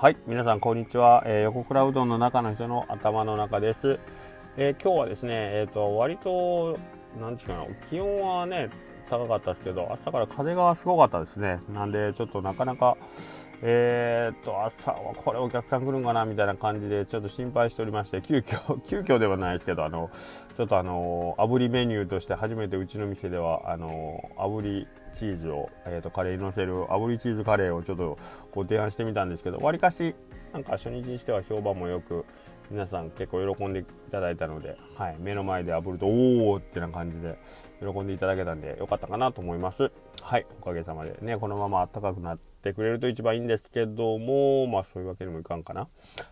はい、皆さんこんにちは、えー、横倉うどんの中の人の頭の中です。えー、今日はですね、えっ、ー、と割となんていうかな、気温はね高かったですけど、朝から風がすごかったですね。なんでちょっとなかなかえー、っと朝はこれお客さん来るんかなみたいな感じでちょっと心配しておりまして、急遽 急遽ではないですけど、あのちょっとあの炙りメニューとして初めてうちの店ではあの炙りチーズを、えー、とカレーにのせる炙りチーズカレーをちょっとご提案してみたんですけどわりかしなんか初日にしては評判もよく皆さん結構喜んでいただいたので、はい、目の前で炙るとおおってな感じで喜んでいただけたんでよかったかなと思います。はいおかげさまでねこのまま暖かくなってくれると一番いいんですけどもまあそういうわけにもいかんかな。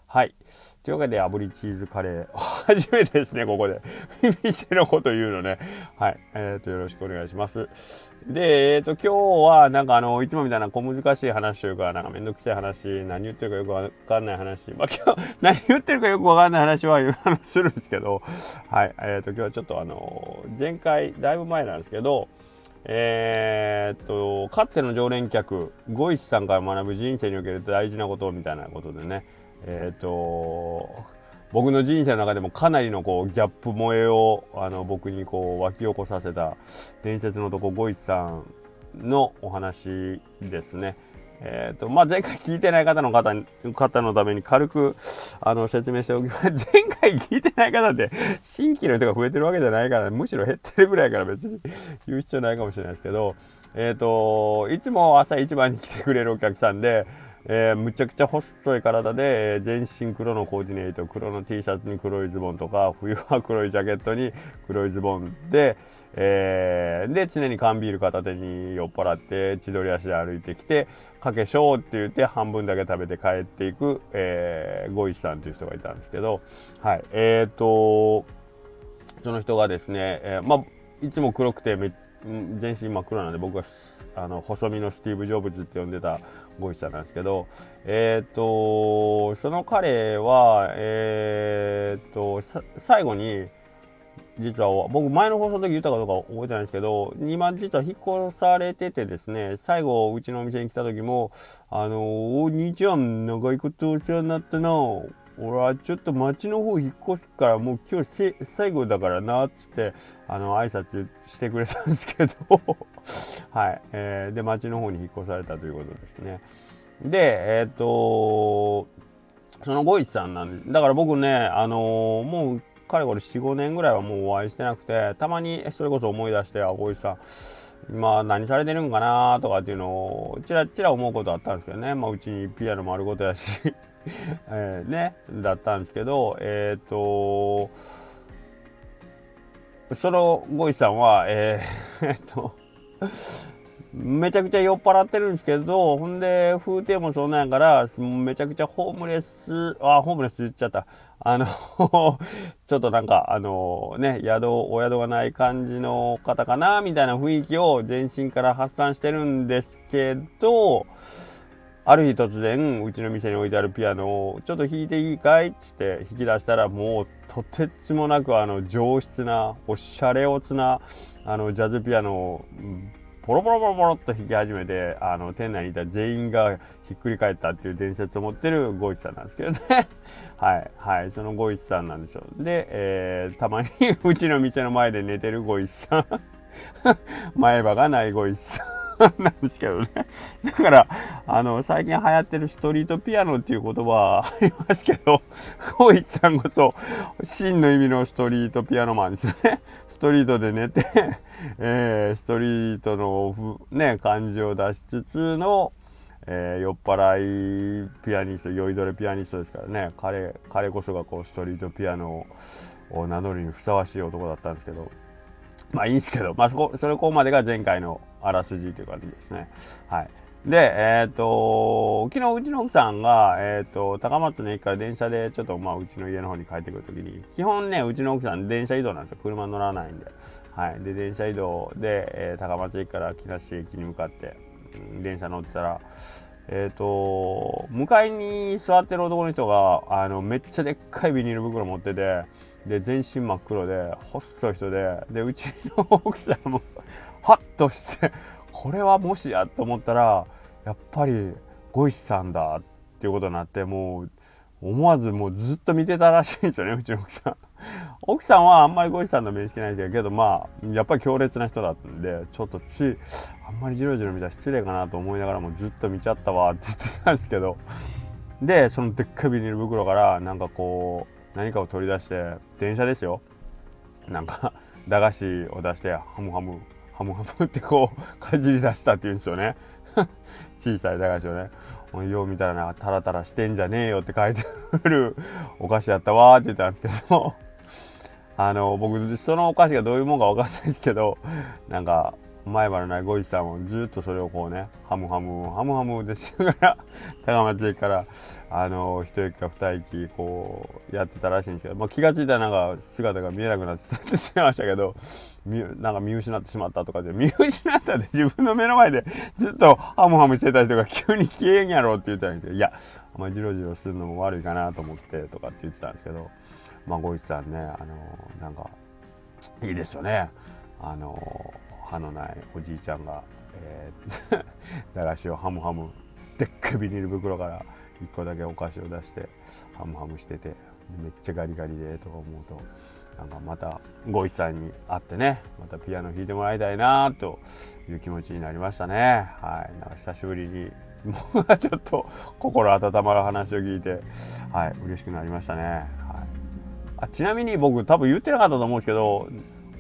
はいというわけで炙りチーズカレー 初めてですねここで。店のこと言うのね。はいえー、とよろしくお願いします。でえっ、ー、と今日はなんかあのいつもみたいな小難しい話というかなんかめんどくさい話何言ってるかよくわかんない話。まあ今日何言ってるかよくわかんない話はするんですけどはいえっ、ー、と今日はちょっとあの前回だいぶ前なんですけどえー、っとかつての常連客ゴイスさんから学ぶ人生における大事なことみたいなことでねえー、っと僕の人生の中でもかなりのこうギャップ萌えをあの僕にこう湧き起こさせた伝説の男ゴイスさんのお話ですね。えーとまあ、前回聞いてない方の方方のために軽くあの説明しておきます。前回聞いてない方って新規の人が増えてるわけじゃないから、むしろ減ってるぐらいから別に言う必要ないかもしれないですけど、えっ、ー、と、いつも朝一番に来てくれるお客さんで、えー、むちゃくちゃ細い体で、えー、全身黒のコーディネート黒の T シャツに黒いズボンとか冬は黒いジャケットに黒いズボンで,、えー、で常に缶ビール片手に酔っ払って千鳥足で歩いてきてかけしょうって言って半分だけ食べて帰っていく、えー、ゴイさんという人がいたんですけどはいえーとその人がですね、えー、まあいつも黒くてめっ全身真っ黒なんで僕はあの細身のスティーブ・ジョブズって呼んでたゴイさんなんですけど、えっ、ー、と、その彼は、えっ、ー、と、最後に、実は僕前の放送の時言ったかどうか覚えてないんですけど今実は引っ越されててですね最後うちのお店に来た時も「あのお兄ちゃん長いことお世話になったな俺はちょっと町の方引っ越すからもう今日最後だからなっつってあの挨拶してくれたんですけど。はい、えー、で町の方に引っ越されたということですね。でえっ、ー、とそのゴイチさんなんでだから僕ねあのー、もうかれこれ45年ぐらいはもうお会いしてなくてたまにそれこそ思い出してあゴイチさん今何されてるんかなとかっていうのをちらちら思うことあったんですけどね、まあ、うちにピアノもあることやし。えー、ね、だったんですけど、えっ、ー、と、そのゴイさんは、えー、えっと、めちゃくちゃ酔っ払ってるんですけど、ほんで、風景もそんなんやから、めちゃくちゃホームレス、あ、ホームレス言っちゃった。あの ちょっとなんか、あのね、宿、お宿がない感じの方かな、みたいな雰囲気を全身から発散してるんですけど、ある日突然うちの店に置いてあるピアノをちょっと弾いていいかい？っつって弾き出したらもうとてつもなくあの上質なおしゃれおつなあのジャズピアノをポロポロポロポロっと弾き始めてあの店内にいた全員がひっくり返ったっていう伝説を持ってるゴイチさんなんですけどね。はいはいそのゴイチさんなんでしょうで、えー、たまに うちの店の前で寝てるゴイチさん。前歯がないゴイチさん。なんですけどね。だから、あの、最近流行ってるストリートピアノっていう言葉 ありますけど、光一さんこそ、真の意味のストリートピアノマンですよね。ストリートで寝て、えー、ストリートの、ね、感じを出しつつの、えー、酔っ払いピアニスト、酔いどれピアニストですからね、彼、彼こそがこう、ストリートピアノを名乗るにふさわしい男だったんですけど、まあいいんですけど、まあそこ、それこまでが前回のあらすじという感じですね。はい。で、えっ、ー、と、昨日うちの奥さんが、えっ、ー、と、高松の駅から電車でちょっとまあうちの家の方に帰ってくるときに、基本ね、うちの奥さん電車移動なんですよ。車乗らないんで。はい。で、電車移動で、えー、高松駅から木梨駅に向かって、うん、電車乗ってたら、えっ、ー、と、向かいに座ってる男の人が、あの、めっちゃでっかいビニール袋持ってて、で、全身真っ黒で、細い人で、で、うちの奥さんも ハッとして、これはもしやと思ったら、やっぱり、ゴイさんだっっていうことになってもう思わずもうずっと見てたらしいんですよね うちの奥さん。奥さんはあんまりゴイさんの面識ないですけどまあやっぱり強烈な人だったんでちょっとつあんまりじろじろ見たら失礼かなと思いながらもずっと見ちゃったわって言ってたんですけど。でそのでっかいビニール袋からなんかこう何かを取り出して電車ですよ。なんか駄菓子を出してハムハムハムハムってこうかじり出したって言うんですよね。小さい駄菓子をねよう見たらなタラタラしてんじゃねえよって書いてあるお菓子やったわって言ったんですけどあの僕そのお菓子がどういうもんか分かんないですけどなんか前歯のないゴイさんもずっとそれをこうねハムハムハムハムでしながら 高松駅からあの一駅か二駅こうやってたらしいんですけど、まあ、気が付いたらなんか姿が見えなくなってしまいましたけどなんか見失ってしまったとかで 見失ったで自分の目の前でずっとハムハムしてた人が急に消えんやろって言ったんですけどいやあんまりジロジロするのも悪いかなと思ってとかって言ってたんですけどまあゴイさんねあのなんかいいですよね。あの歯のないおじいちゃんが、えー、駄菓子をハムハムでっかいビニール袋から1個だけお菓子を出してハムハムしててめっちゃガリガリでとか思うとなんかまたゴイさんに会ってねまたピアノ弾いてもらいたいなという気持ちになりましたね。はい。なんか久しぶりにもうちょっと心温まる話を聞いてはい。嬉しくなりましたね。はい。あちなみに僕多分言ってなかったと思うんですけど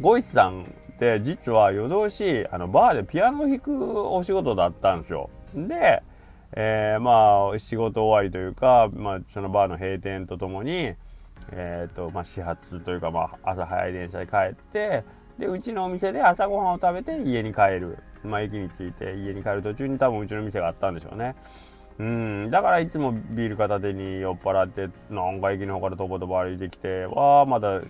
ゴイさんって実は夜通しあのバーでピアノを弾くお仕事だったんですよ。で、えー、まあ仕事終わりというか、まあ、そのバーの閉店とともに、えーとまあ、始発というか、まあ、朝早い電車で帰ってでうちのお店で朝ごはんを食べて家に帰る、まあ、駅に着いて家に帰る途中に多分うちの店があったんでしょうね。うん、だからいつもビール片手に酔っ払ってなんか駅の方からとぼとぼ歩いてきてわあまだ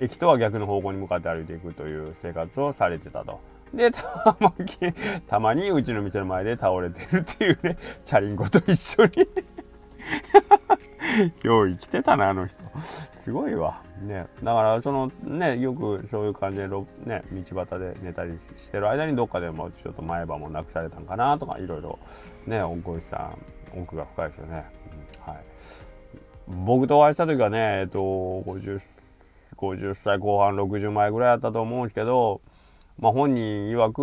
駅とは逆の方向に向かって歩いていくという生活をされてたと。で、たまに、たまにうちの店の前で倒れてるっていうね、チャリンコと一緒に よう生きてたな、あの人。すごいわ。ね。だから、そのね、よくそういう感じで、ね、道端で寝たりしてる間にどっかでもちょっと前歯もなくされたんかなとか、いろいろ、ね、おこしさん、奥が深いですよね。うん、はい。僕とお会いした時はね、えっと、50 50歳後半60前ぐらいやったと思うんですけど、まあ、本人曰く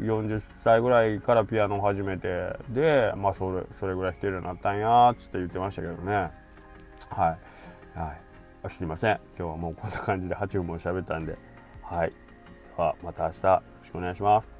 40歳ぐらいからピアノを始めてで、まあ、それそれぐらい弾けるようになったんやっつって言ってましたけどね。はい、はい、すいません。今日はもうこんな感じで8分も喋ったんで。はい。ではまた明日よろしくお願いします。